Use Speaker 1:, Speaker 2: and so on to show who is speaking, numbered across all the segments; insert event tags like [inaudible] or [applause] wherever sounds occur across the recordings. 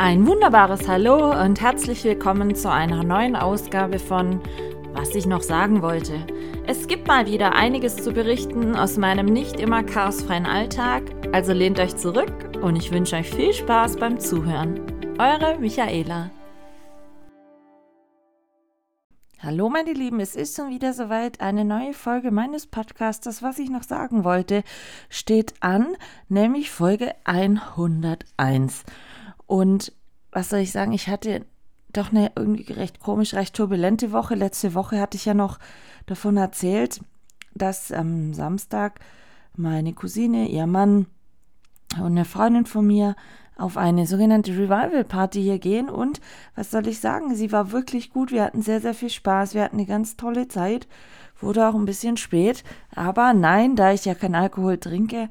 Speaker 1: Ein wunderbares Hallo und herzlich willkommen zu einer neuen Ausgabe von Was ich noch sagen wollte. Es gibt mal wieder einiges zu berichten aus meinem nicht immer chaosfreien Alltag, also lehnt euch zurück und ich wünsche euch viel Spaß beim Zuhören. Eure Michaela. Hallo meine Lieben, es ist schon wieder soweit. Eine neue Folge meines Podcasts, was ich noch sagen wollte, steht an, nämlich Folge 101. Und was soll ich sagen, ich hatte doch eine irgendwie recht komisch, recht turbulente Woche. Letzte Woche hatte ich ja noch davon erzählt, dass am Samstag meine Cousine, ihr Mann und eine Freundin von mir auf eine sogenannte Revival Party hier gehen. Und was soll ich sagen, sie war wirklich gut, wir hatten sehr, sehr viel Spaß, wir hatten eine ganz tolle Zeit, wurde auch ein bisschen spät, aber nein, da ich ja kein Alkohol trinke,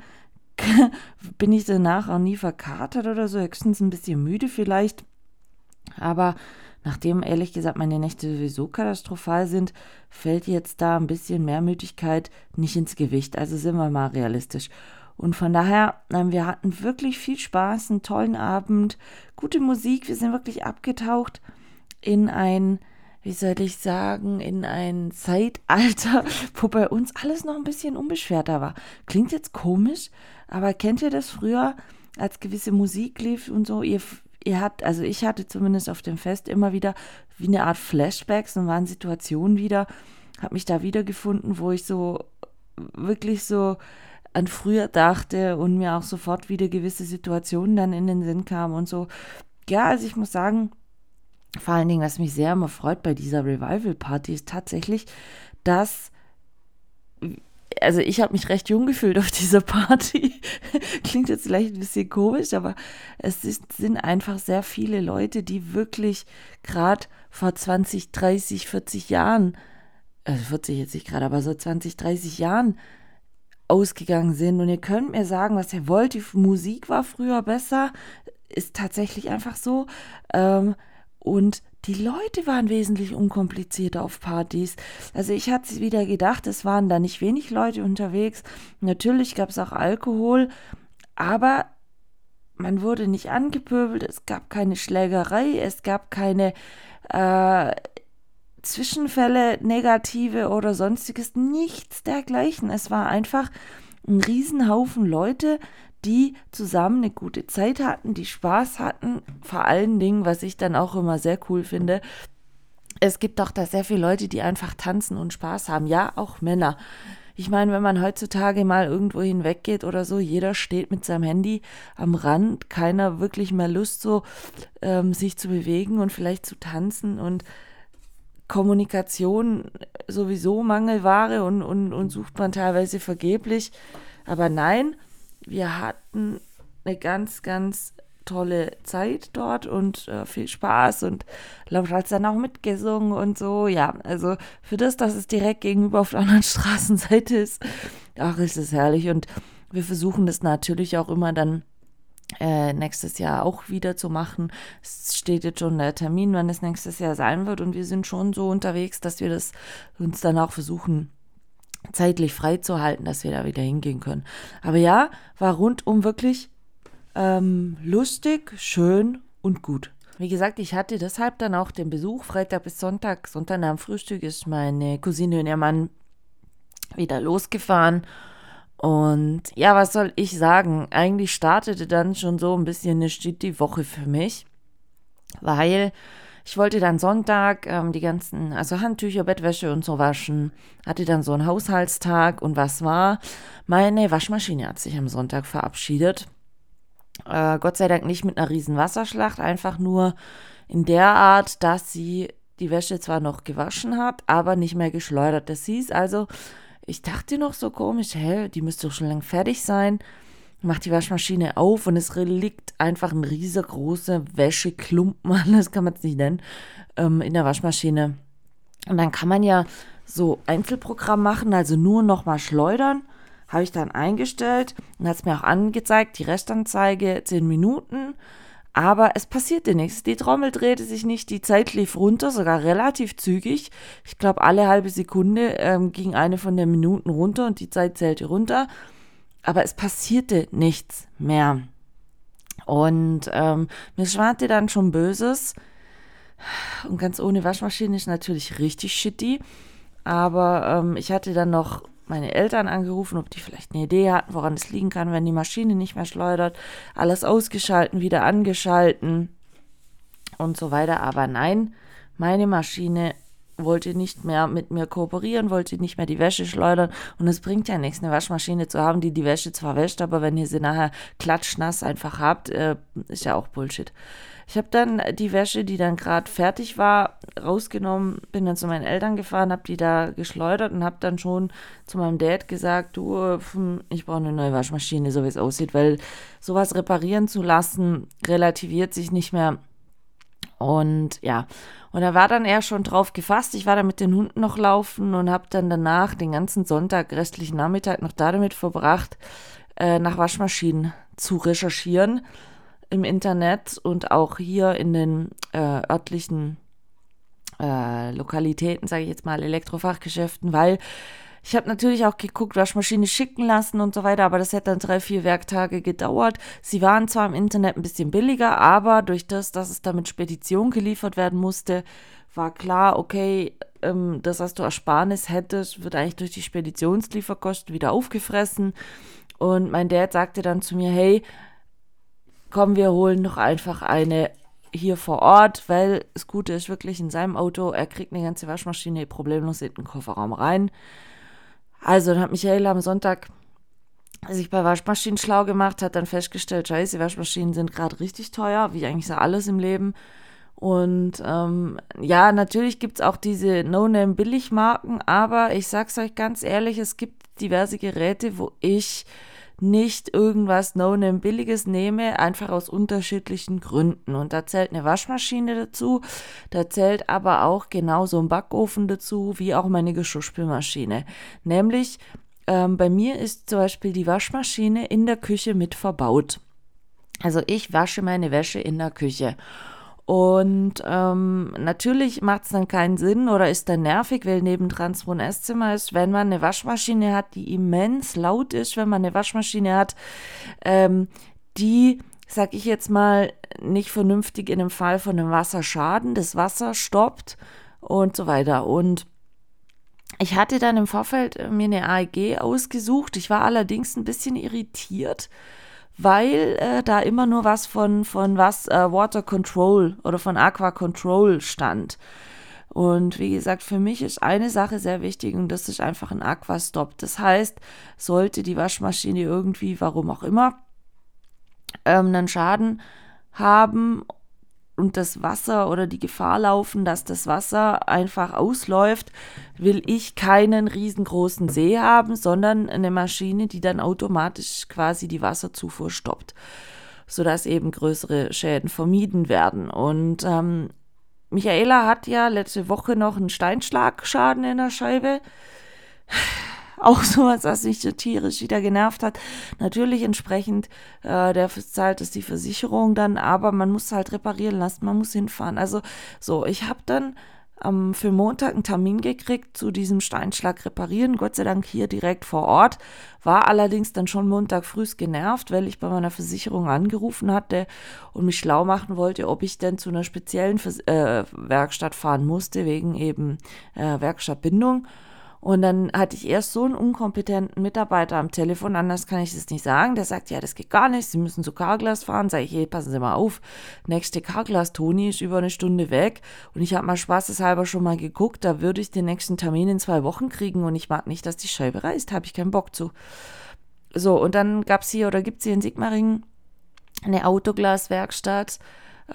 Speaker 1: [laughs] bin ich danach auch nie verkatert oder so, höchstens ein bisschen müde vielleicht. Aber nachdem ehrlich gesagt meine Nächte sowieso katastrophal sind, fällt jetzt da ein bisschen mehr Müdigkeit nicht ins Gewicht. Also sind wir mal realistisch. Und von daher, wir hatten wirklich viel Spaß, einen tollen Abend, gute Musik. Wir sind wirklich abgetaucht in ein wie soll ich sagen, in ein Zeitalter, [laughs] wo bei uns alles noch ein bisschen unbeschwerter war. Klingt jetzt komisch, aber kennt ihr das früher, als gewisse Musik lief und so? Ihr, ihr habt, also ich hatte zumindest auf dem Fest immer wieder wie eine Art Flashbacks und waren Situationen wieder, habe mich da wiedergefunden, wo ich so wirklich so an früher dachte und mir auch sofort wieder gewisse Situationen dann in den Sinn kamen und so. Ja, also ich muss sagen, vor allen Dingen, was mich sehr immer freut bei dieser Revival-Party, ist tatsächlich, dass also ich habe mich recht jung gefühlt auf dieser Party. [laughs] Klingt jetzt vielleicht ein bisschen komisch, aber es ist, sind einfach sehr viele Leute, die wirklich gerade vor 20, 30, 40 Jahren, also 40 jetzt nicht gerade, aber so 20, 30 Jahren ausgegangen sind. Und ihr könnt mir sagen, was ihr wollt. Die Musik war früher besser. Ist tatsächlich einfach so. Ähm, und die Leute waren wesentlich unkomplizierter auf Partys. Also ich hatte wieder gedacht, es waren da nicht wenig Leute unterwegs. Natürlich gab es auch Alkohol, aber man wurde nicht angepöbelt, es gab keine Schlägerei, es gab keine äh, Zwischenfälle, negative oder sonstiges, nichts dergleichen. Es war einfach ein Riesenhaufen Leute, die zusammen eine gute Zeit hatten, die Spaß hatten. Vor allen Dingen, was ich dann auch immer sehr cool finde, es gibt auch da sehr viele Leute, die einfach tanzen und Spaß haben. Ja, auch Männer. Ich meine, wenn man heutzutage mal irgendwo hinweggeht oder so, jeder steht mit seinem Handy am Rand, keiner wirklich mehr Lust, so ähm, sich zu bewegen und vielleicht zu tanzen und Kommunikation sowieso Mangelware und, und, und sucht man teilweise vergeblich. Aber nein, wir hatten eine ganz, ganz tolle Zeit dort und äh, viel Spaß und Laura hat dann auch mitgesungen und so. Ja, also für das, dass es direkt gegenüber auf der anderen [laughs] Straßenseite ist, ach, ist es herrlich. Und wir versuchen das natürlich auch immer dann äh, nächstes Jahr auch wieder zu machen. Es steht jetzt schon der Termin, wann es nächstes Jahr sein wird und wir sind schon so unterwegs, dass wir das uns dann auch versuchen zeitlich freizuhalten, dass wir da wieder hingehen können. Aber ja, war rundum wirklich ähm, lustig, schön und gut. Wie gesagt, ich hatte deshalb dann auch den Besuch Freitag bis Sonntag. Sonntag am Frühstück ist meine Cousine und ihr Mann wieder losgefahren. Und ja, was soll ich sagen? Eigentlich startete dann schon so ein bisschen eine die Woche für mich, weil ich wollte dann Sonntag ähm, die ganzen, also Handtücher, Bettwäsche und so waschen. Hatte dann so einen Haushaltstag und was war? Meine Waschmaschine hat sich am Sonntag verabschiedet. Äh, Gott sei Dank nicht mit einer riesen Wasserschlacht, einfach nur in der Art, dass sie die Wäsche zwar noch gewaschen hat, aber nicht mehr geschleudert. Das hieß also, ich dachte noch so komisch, hä, die müsste doch schon lang fertig sein macht die Waschmaschine auf und es liegt einfach ein riesengroßer Wäscheklumpen, [laughs] anders kann man es nicht nennen, ähm, in der Waschmaschine. Und dann kann man ja so Einzelprogramm machen, also nur nochmal schleudern. Habe ich dann eingestellt und hat es mir auch angezeigt, die Restanzeige 10 Minuten. Aber es passierte nichts. Die Trommel drehte sich nicht, die Zeit lief runter, sogar relativ zügig. Ich glaube, alle halbe Sekunde ähm, ging eine von den Minuten runter und die Zeit zählte runter aber es passierte nichts mehr. Und ähm, mir schwante dann schon Böses. Und ganz ohne Waschmaschine ist natürlich richtig shitty. Aber ähm, ich hatte dann noch meine Eltern angerufen, ob die vielleicht eine Idee hatten, woran es liegen kann, wenn die Maschine nicht mehr schleudert. Alles ausgeschalten, wieder angeschalten und so weiter. Aber nein, meine Maschine wollte nicht mehr mit mir kooperieren, wollte nicht mehr die Wäsche schleudern. Und es bringt ja nichts, eine Waschmaschine zu haben, die die Wäsche zwar wäscht, aber wenn ihr sie nachher klatschnass einfach habt, äh, ist ja auch Bullshit. Ich habe dann die Wäsche, die dann gerade fertig war, rausgenommen, bin dann zu meinen Eltern gefahren, habe die da geschleudert und habe dann schon zu meinem Dad gesagt, du, hm, ich brauche eine neue Waschmaschine, so wie es aussieht, weil sowas reparieren zu lassen relativiert sich nicht mehr. Und ja, und er war dann eher schon drauf gefasst. Ich war da mit den Hunden noch laufen und habe dann danach den ganzen Sonntag, restlichen Nachmittag noch damit verbracht, äh, nach Waschmaschinen zu recherchieren im Internet und auch hier in den äh, örtlichen äh, Lokalitäten, sage ich jetzt mal, Elektrofachgeschäften, weil ich habe natürlich auch geguckt, Waschmaschine schicken lassen und so weiter, aber das hätte dann drei, vier Werktage gedauert. Sie waren zwar im Internet ein bisschen billiger, aber durch das, dass es da mit Spedition geliefert werden musste, war klar, okay, ähm, das, was du Ersparnis hättest, wird eigentlich durch die Speditionslieferkosten wieder aufgefressen. Und mein Dad sagte dann zu mir, hey, komm, wir holen doch einfach eine hier vor Ort, weil das Gute ist wirklich in seinem Auto, er kriegt eine ganze Waschmaschine problemlos in den Kofferraum rein. Also dann hat Michael am Sonntag sich bei Waschmaschinen schlau gemacht, hat dann festgestellt, scheiße, Waschmaschinen sind gerade richtig teuer, wie eigentlich so alles im Leben. Und ähm, ja, natürlich gibt es auch diese No-Name-Billigmarken, aber ich sag's euch ganz ehrlich, es gibt diverse Geräte, wo ich nicht irgendwas No-Name Billiges nehme, einfach aus unterschiedlichen Gründen. Und da zählt eine Waschmaschine dazu, da zählt aber auch genauso ein Backofen dazu, wie auch meine Geschirrspülmaschine. Nämlich, ähm, bei mir ist zum Beispiel die Waschmaschine in der Küche mit verbaut. Also ich wasche meine Wäsche in der Küche. Und ähm, natürlich macht es dann keinen Sinn oder ist dann nervig, weil nebendran so ein Esszimmer ist, wenn man eine Waschmaschine hat, die immens laut ist, wenn man eine Waschmaschine hat, ähm, die, sag ich jetzt mal, nicht vernünftig in dem Fall von einem Wasserschaden, das Wasser stoppt und so weiter. Und ich hatte dann im Vorfeld mir eine AEG ausgesucht. Ich war allerdings ein bisschen irritiert, weil äh, da immer nur was von, von was äh, Water Control oder von Aqua Control stand. Und wie gesagt, für mich ist eine Sache sehr wichtig und das ist einfach ein Aquastop. Das heißt, sollte die Waschmaschine irgendwie, warum auch immer, ähm, einen Schaden haben und das Wasser oder die Gefahr laufen, dass das Wasser einfach ausläuft, will ich keinen riesengroßen See haben, sondern eine Maschine, die dann automatisch quasi die Wasserzufuhr stoppt, sodass eben größere Schäden vermieden werden. Und ähm, Michaela hat ja letzte Woche noch einen Steinschlagschaden in der Scheibe [laughs] auch sowas, was mich so tierisch wieder genervt hat. Natürlich entsprechend, äh, der zahlt es die Versicherung dann, aber man muss halt reparieren lassen, man muss hinfahren. Also so, ich habe dann ähm, für Montag einen Termin gekriegt zu diesem Steinschlag reparieren, Gott sei Dank hier direkt vor Ort, war allerdings dann schon Montag früh genervt, weil ich bei meiner Versicherung angerufen hatte und mich schlau machen wollte, ob ich denn zu einer speziellen Vers äh, Werkstatt fahren musste, wegen eben äh, Werkstattbindung. Und dann hatte ich erst so einen unkompetenten Mitarbeiter am Telefon, anders kann ich das nicht sagen. Der sagt, ja, das geht gar nicht, Sie müssen zu Carglass fahren. Sag ich, hey, passen Sie mal auf, nächste Carglass, Toni ist über eine Stunde weg. Und ich habe mal spaßeshalber schon mal geguckt, da würde ich den nächsten Termin in zwei Wochen kriegen und ich mag nicht, dass die Scheibe reißt, habe ich keinen Bock zu. So, und dann gab es hier oder gibt es hier in Sigmaringen eine Autoglaswerkstatt.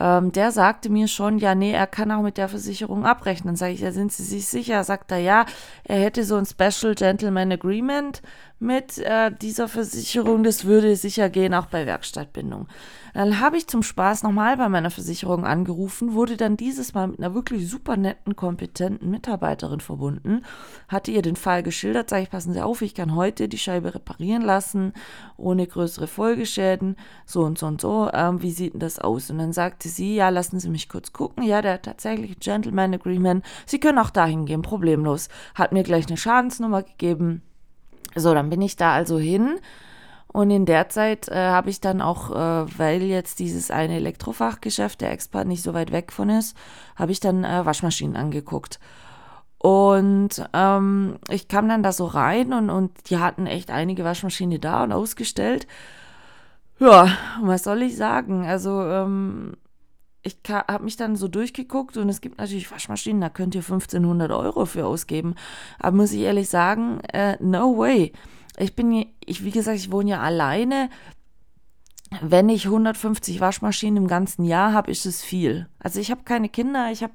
Speaker 1: Ähm, der sagte mir schon, ja, nee, er kann auch mit der Versicherung abrechnen. Dann sage ich, ja, sind Sie sich sicher? Sagt er, ja, er hätte so ein Special Gentleman Agreement mit äh, dieser Versicherung. Das würde sicher gehen, auch bei Werkstattbindung. Dann habe ich zum Spaß nochmal bei meiner Versicherung angerufen, wurde dann dieses Mal mit einer wirklich super netten, kompetenten Mitarbeiterin verbunden, hatte ihr den Fall geschildert, sage ich, passen Sie auf, ich kann heute die Scheibe reparieren lassen, ohne größere Folgeschäden, so und so und so, ähm, wie sieht denn das aus? Und dann sagte sie, ja, lassen Sie mich kurz gucken, ja, der hat tatsächlich ein Gentleman Agreement, Sie können auch dahin gehen, problemlos. Hat mir gleich eine Schadensnummer gegeben. So, dann bin ich da also hin Und in der Zeit äh, habe ich dann auch, äh, weil jetzt dieses eine Elektrofachgeschäft, der Expert nicht so weit weg von ist, habe ich dann äh, Waschmaschinen angeguckt. Und ähm, ich kam dann da so rein und, und die hatten echt einige Waschmaschinen da und ausgestellt. Ja, was soll ich sagen? Also, ähm, ich habe mich dann so durchgeguckt und es gibt natürlich Waschmaschinen, da könnt ihr 1500 Euro für ausgeben. Aber muss ich ehrlich sagen, äh, no way. Ich bin, ich, wie gesagt, ich wohne ja alleine wenn ich 150 Waschmaschinen im ganzen Jahr habe, ist es viel. Also ich habe keine Kinder, ich habe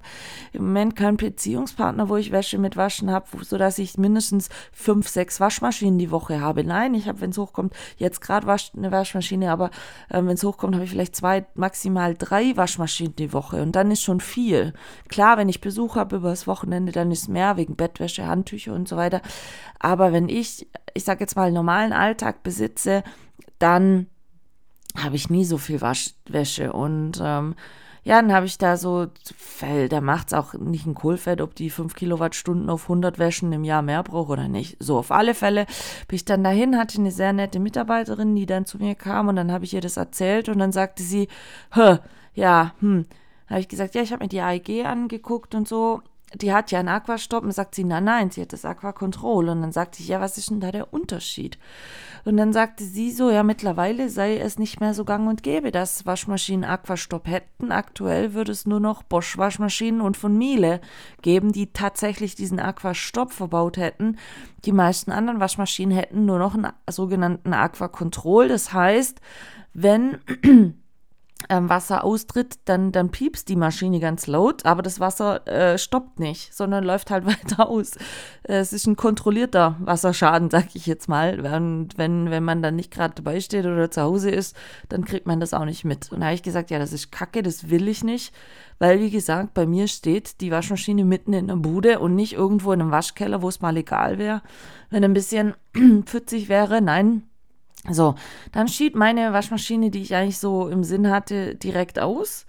Speaker 1: im Moment keinen Beziehungspartner, wo ich Wäsche mit Waschen habe, sodass ich mindestens fünf, sechs Waschmaschinen die Woche habe. Nein, ich habe, wenn es hochkommt, jetzt gerade wasch, eine Waschmaschine, aber äh, wenn es hochkommt, habe ich vielleicht zwei, maximal drei Waschmaschinen die Woche und dann ist schon viel. Klar, wenn ich Besuch habe über das Wochenende, dann ist mehr wegen Bettwäsche, Handtücher und so weiter. Aber wenn ich, ich sage jetzt mal, normalen Alltag besitze, dann habe ich nie so viel Waschwäsche. Und ähm, ja, dann habe ich da so, da macht es auch nicht ein Kohlfett, ob die 5 Kilowattstunden auf 100 Wäschen im Jahr mehr braucht oder nicht. So, auf alle Fälle bin ich dann dahin, hatte eine sehr nette Mitarbeiterin, die dann zu mir kam und dann habe ich ihr das erzählt und dann sagte sie, ja, hm. habe ich gesagt, ja, ich habe mir die AEG angeguckt und so die hat ja einen Aquastopp und sagt sie, nein, nein, sie hat das Aquacontrol. Und dann sagte ich, ja, was ist denn da der Unterschied? Und dann sagte sie so, ja, mittlerweile sei es nicht mehr so gang und gäbe, dass Waschmaschinen Aquastopp hätten. Aktuell würde es nur noch Bosch-Waschmaschinen und von Miele geben, die tatsächlich diesen Aquastopp verbaut hätten. Die meisten anderen Waschmaschinen hätten nur noch einen sogenannten Aquacontrol. Das heißt, wenn ähm, Wasser austritt, dann, dann piepst die Maschine ganz laut, aber das Wasser äh, stoppt nicht, sondern läuft halt [laughs] weiter aus. Äh, es ist ein kontrollierter Wasserschaden, sag ich jetzt mal. Und wenn, wenn man dann nicht gerade dabei steht oder zu Hause ist, dann kriegt man das auch nicht mit. Und da habe ich gesagt, ja, das ist kacke, das will ich nicht, weil, wie gesagt, bei mir steht die Waschmaschine mitten in der Bude und nicht irgendwo in einem Waschkeller, wo es mal egal wäre. Wenn ein bisschen [clears throat] pfützig wäre, nein, so, dann schied meine Waschmaschine, die ich eigentlich so im Sinn hatte, direkt aus.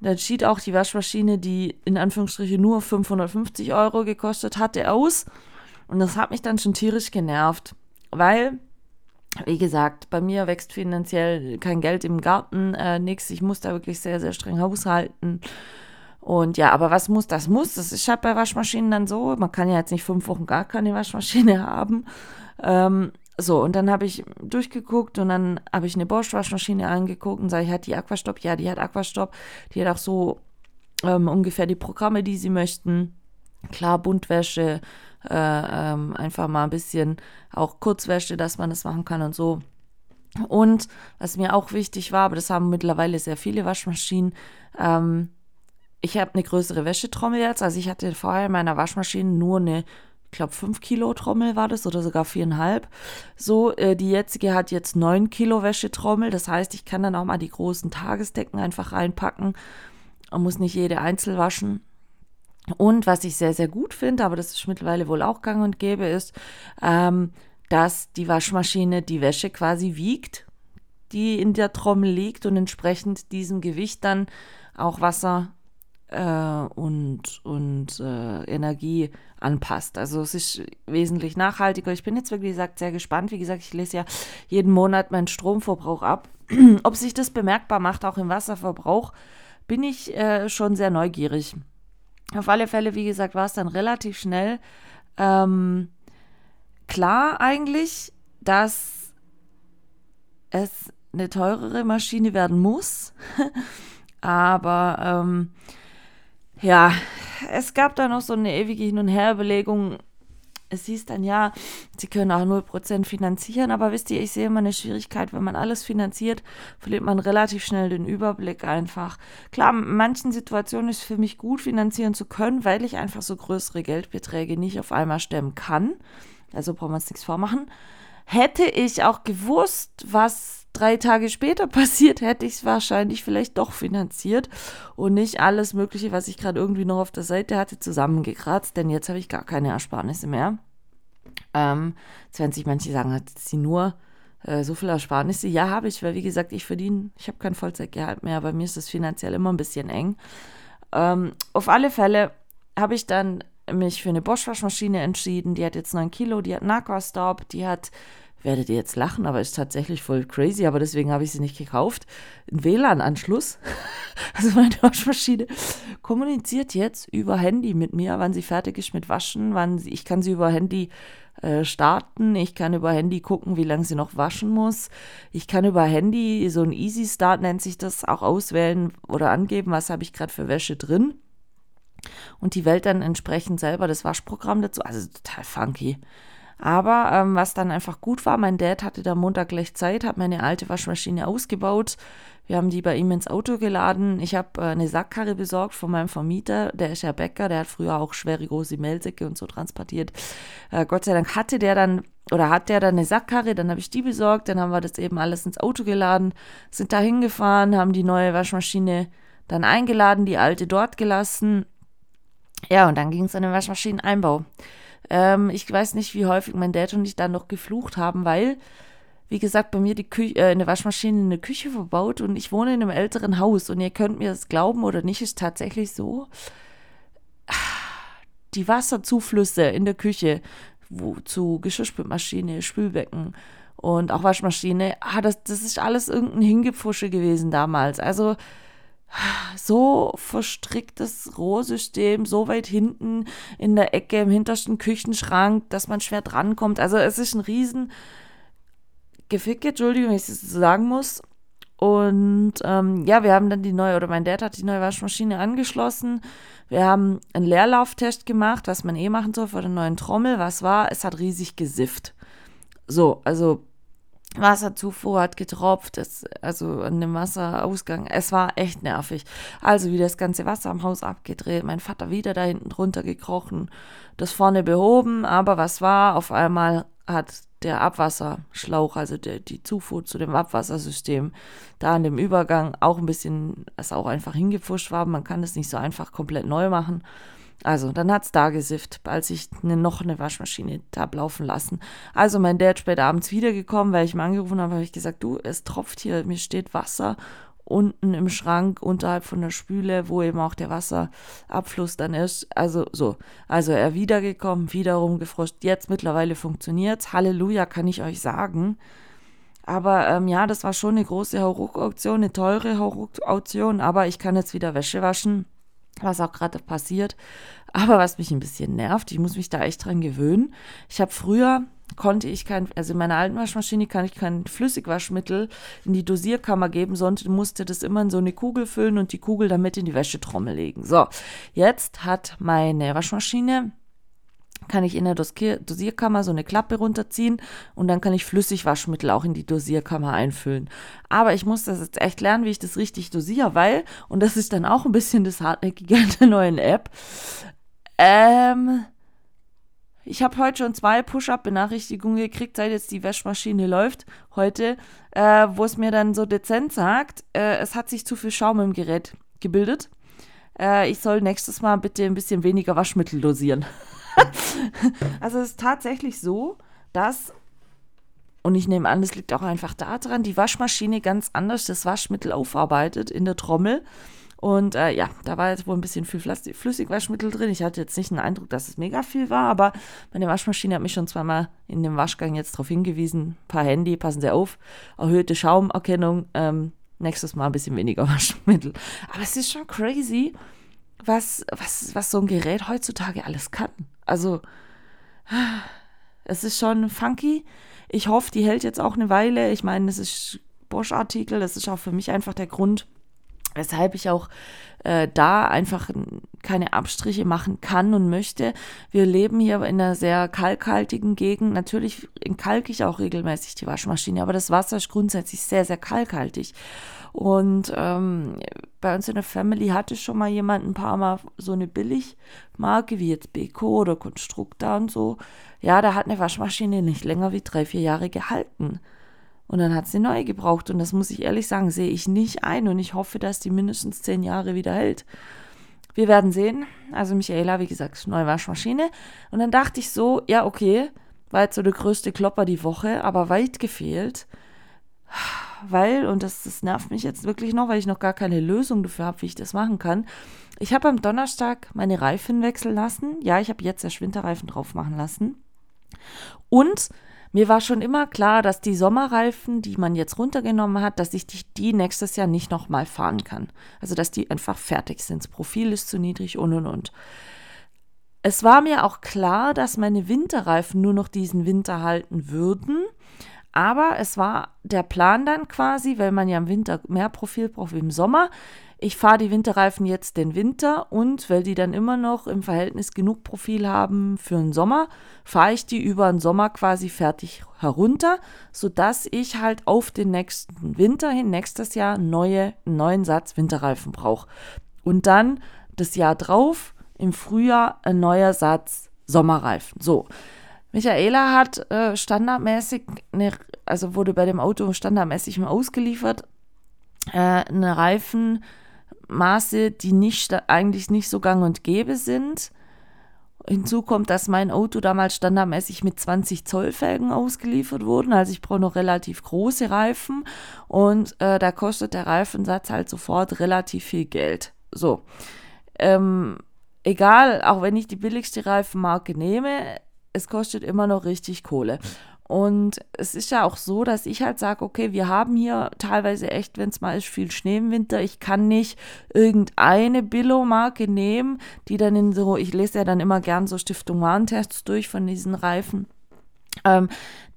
Speaker 1: Dann schied auch die Waschmaschine, die in Anführungsstrichen nur 550 Euro gekostet hatte, aus. Und das hat mich dann schon tierisch genervt, weil, wie gesagt, bei mir wächst finanziell kein Geld im Garten, äh, nichts. Ich muss da wirklich sehr, sehr streng haushalten. Und ja, aber was muss, das muss. Das ist halt bei Waschmaschinen dann so. Man kann ja jetzt nicht fünf Wochen gar keine Waschmaschine [laughs] haben. Ähm, so, und dann habe ich durchgeguckt und dann habe ich eine Bosch-Waschmaschine angeguckt und sage ich, hat die Aquastopp? Ja, die hat Aquastopp. Die hat auch so ähm, ungefähr die Programme, die sie möchten. Klar, Buntwäsche, äh, ähm, einfach mal ein bisschen auch Kurzwäsche, dass man das machen kann und so. Und was mir auch wichtig war, aber das haben mittlerweile sehr viele Waschmaschinen, ähm, ich habe eine größere Wäschetrommel jetzt. Also ich hatte vorher in meiner Waschmaschine nur eine ich glaube, 5 Kilo Trommel war das oder sogar viereinhalb. So, äh, die jetzige hat jetzt 9 Kilo Wäschetrommel. Das heißt, ich kann dann auch mal die großen Tagesdecken einfach reinpacken und muss nicht jede einzeln waschen. Und was ich sehr, sehr gut finde, aber das ist mittlerweile wohl auch gang und gäbe, ist, ähm, dass die Waschmaschine die Wäsche quasi wiegt, die in der Trommel liegt und entsprechend diesem Gewicht dann auch Wasser äh, und, und äh, Energie anpasst. Also es ist wesentlich nachhaltiger. Ich bin jetzt, wie gesagt, sehr gespannt. Wie gesagt, ich lese ja jeden Monat meinen Stromverbrauch ab. [clears throat] Ob sich das bemerkbar macht, auch im Wasserverbrauch, bin ich äh, schon sehr neugierig. Auf alle Fälle, wie gesagt, war es dann relativ schnell ähm, klar eigentlich, dass es eine teurere Maschine werden muss. [laughs] Aber ähm, ja, es gab da noch so eine ewige Hin- und Her-Überlegung. Es hieß dann ja, sie können auch 0% finanzieren, aber wisst ihr, ich sehe immer eine Schwierigkeit, wenn man alles finanziert, verliert man relativ schnell den Überblick einfach. Klar, in manchen Situationen ist es für mich gut, finanzieren zu können, weil ich einfach so größere Geldbeträge nicht auf einmal stemmen kann. Also brauchen wir uns nichts vormachen. Hätte ich auch gewusst, was drei Tage später [laughs] passiert, hätte ich es wahrscheinlich vielleicht doch finanziert und nicht alles Mögliche, was ich gerade irgendwie noch auf der Seite hatte, zusammengekratzt, denn jetzt habe ich gar keine Ersparnisse mehr. Ähm, jetzt werden sich manche sagen, hat sie nur äh, so viel Ersparnisse? Ja, habe ich, weil wie gesagt, ich verdiene, ich habe kein Vollzeitgehalt mehr, bei mir ist das finanziell immer ein bisschen eng. Ähm, auf alle Fälle habe ich dann mich für eine Bosch-Waschmaschine entschieden. Die hat jetzt 9 Kilo, die hat einen Aquastop, die hat werdet ihr jetzt lachen, aber ist tatsächlich voll crazy, aber deswegen habe ich sie nicht gekauft. Ein WLAN-Anschluss. [laughs] Also meine Waschmaschine kommuniziert jetzt über Handy mit mir, wann sie fertig ist mit Waschen, wann sie, ich kann sie über Handy äh, starten, ich kann über Handy gucken, wie lange sie noch waschen muss. Ich kann über Handy, so ein Easy Start nennt sich das, auch auswählen oder angeben, was habe ich gerade für Wäsche drin. Und die wählt dann entsprechend selber das Waschprogramm dazu. Also total funky. Aber ähm, was dann einfach gut war, mein Dad hatte da Montag gleich Zeit, hat meine alte Waschmaschine ausgebaut. Wir haben die bei ihm ins Auto geladen. Ich habe äh, eine Sackkarre besorgt von meinem Vermieter. Der ist ja Bäcker, der hat früher auch schwere große Mehlsäcke und so transportiert. Äh, Gott sei Dank hatte der dann oder hat der dann eine Sackkarre, dann habe ich die besorgt, dann haben wir das eben alles ins Auto geladen, sind da hingefahren, haben die neue Waschmaschine dann eingeladen, die alte dort gelassen. Ja, und dann ging es an den Waschmaschineneinbau. Ähm, ich weiß nicht, wie häufig mein Dad und ich dann noch geflucht haben, weil, wie gesagt, bei mir die Kü äh, eine Waschmaschine in der Küche verbaut und ich wohne in einem älteren Haus und ihr könnt mir das glauben oder nicht, ist tatsächlich so. Die Wasserzuflüsse in der Küche wo, zu Geschirrspülmaschine, Spülbecken und auch Waschmaschine, ah, das, das ist alles irgendein Hingepfusche gewesen damals. Also so verstricktes Rohrsystem, so weit hinten in der Ecke im hintersten Küchenschrank, dass man schwer drankommt. Also es ist ein riesen Gefick, Entschuldigung, wenn ich es so sagen muss. Und ähm, ja, wir haben dann die neue, oder mein Dad hat die neue Waschmaschine angeschlossen. Wir haben einen Leerlauftest gemacht, was man eh machen soll vor der neuen Trommel. Was war? Es hat riesig gesifft. So, also Wasserzufuhr hat getropft, es, also an dem Wasserausgang. Es war echt nervig. Also wieder das ganze Wasser am Haus abgedreht, mein Vater wieder da hinten drunter gekrochen, das vorne behoben, aber was war? Auf einmal hat der Abwasserschlauch, also der, die Zufuhr zu dem Abwassersystem, da an dem Übergang auch ein bisschen, es auch einfach hingepfuscht war. Man kann es nicht so einfach komplett neu machen. Also, dann hat es da gesifft, als ich ne, noch eine Waschmaschine habe laufen lassen. Also, mein Dad später abends wiedergekommen, weil ich ihn angerufen habe, habe ich gesagt, du, es tropft hier, mir steht Wasser unten im Schrank unterhalb von der Spüle, wo eben auch der Wasserabfluss dann ist. Also so. Also er wiedergekommen, wiederum gefroscht. Jetzt mittlerweile funktioniert's. Halleluja, kann ich euch sagen. Aber ähm, ja, das war schon eine große Hauruck-Auktion, eine teure Hauruck-Auktion, aber ich kann jetzt wieder Wäsche waschen was auch gerade passiert. Aber was mich ein bisschen nervt, ich muss mich da echt dran gewöhnen. Ich habe früher konnte ich kein, also in meiner alten Waschmaschine kann ich kein Flüssigwaschmittel in die Dosierkammer geben, sondern musste das immer in so eine Kugel füllen und die Kugel damit in die Wäschetrommel legen. So, jetzt hat meine Waschmaschine kann ich in der Dosierkammer so eine Klappe runterziehen und dann kann ich Flüssigwaschmittel auch in die Dosierkammer einfüllen. Aber ich muss das jetzt echt lernen, wie ich das richtig dosiere, weil, und das ist dann auch ein bisschen das Hartnäckige an der neuen App, ähm, ich habe heute schon zwei Push-Up-Benachrichtigungen gekriegt, seit jetzt die Waschmaschine läuft, heute, äh, wo es mir dann so dezent sagt, äh, es hat sich zu viel Schaum im Gerät gebildet. Äh, ich soll nächstes Mal bitte ein bisschen weniger Waschmittel dosieren. [laughs] also es ist tatsächlich so, dass, und ich nehme an, das liegt auch einfach daran, die Waschmaschine ganz anders das Waschmittel aufarbeitet in der Trommel. Und äh, ja, da war jetzt wohl ein bisschen viel Flüssigwaschmittel drin. Ich hatte jetzt nicht den Eindruck, dass es mega viel war, aber meine Waschmaschine hat mich schon zweimal in dem Waschgang jetzt darauf hingewiesen. Paar Handy, passen Sie auf, erhöhte Schaumerkennung, ähm, nächstes Mal ein bisschen weniger [laughs] Waschmittel. Aber es ist schon crazy, was, was, was so ein Gerät heutzutage alles kann. Also, es ist schon funky. Ich hoffe, die hält jetzt auch eine Weile. Ich meine, es ist Bosch-Artikel. Das ist auch für mich einfach der Grund, weshalb ich auch äh, da einfach keine Abstriche machen kann und möchte. Wir leben hier in einer sehr kalkhaltigen Gegend. Natürlich kalk ich auch regelmäßig die Waschmaschine, aber das Wasser ist grundsätzlich sehr, sehr kalkhaltig. Und ähm, bei uns in der Family hatte schon mal jemand ein paar Mal so eine Billigmarke wie jetzt Beko oder Konstrukta und so. Ja, da hat eine Waschmaschine nicht länger wie drei, vier Jahre gehalten. Und dann hat sie neu gebraucht. Und das muss ich ehrlich sagen, sehe ich nicht ein. Und ich hoffe, dass die mindestens zehn Jahre wieder hält. Wir werden sehen. Also Michaela, wie gesagt, neue Waschmaschine. Und dann dachte ich so, ja, okay, war jetzt so der größte Klopper die Woche, aber weit gefehlt weil, und das, das nervt mich jetzt wirklich noch, weil ich noch gar keine Lösung dafür habe, wie ich das machen kann. Ich habe am Donnerstag meine Reifen wechseln lassen. Ja, ich habe jetzt erst Winterreifen drauf machen lassen. Und mir war schon immer klar, dass die Sommerreifen, die man jetzt runtergenommen hat, dass ich die nächstes Jahr nicht nochmal fahren kann. Also, dass die einfach fertig sind. Das Profil ist zu niedrig und und und. Es war mir auch klar, dass meine Winterreifen nur noch diesen Winter halten würden. Aber es war der Plan dann quasi, weil man ja im Winter mehr Profil braucht wie im Sommer. Ich fahre die Winterreifen jetzt den Winter und weil die dann immer noch im Verhältnis genug Profil haben für den Sommer, fahre ich die über den Sommer quasi fertig herunter, sodass ich halt auf den nächsten Winter hin, nächstes Jahr, neue, einen neuen Satz Winterreifen brauche. Und dann das Jahr drauf, im Frühjahr, ein neuer Satz Sommerreifen. So. Michaela hat äh, standardmäßig, eine, also wurde bei dem Auto standardmäßig mal ausgeliefert, äh, eine Reifenmaße, die nicht, eigentlich nicht so gang und gäbe sind. Hinzu kommt, dass mein Auto damals standardmäßig mit 20 Zoll Felgen ausgeliefert wurde. Also ich brauche noch relativ große Reifen und äh, da kostet der Reifensatz halt sofort relativ viel Geld. So. Ähm, egal, auch wenn ich die billigste Reifenmarke nehme, es kostet immer noch richtig Kohle. Und es ist ja auch so, dass ich halt sage, okay, wir haben hier teilweise echt, wenn es mal ist, viel Schnee im Winter. Ich kann nicht irgendeine Billo-Marke nehmen, die dann in so, ich lese ja dann immer gern so Stiftung Warntests durch von diesen Reifen. Ähm,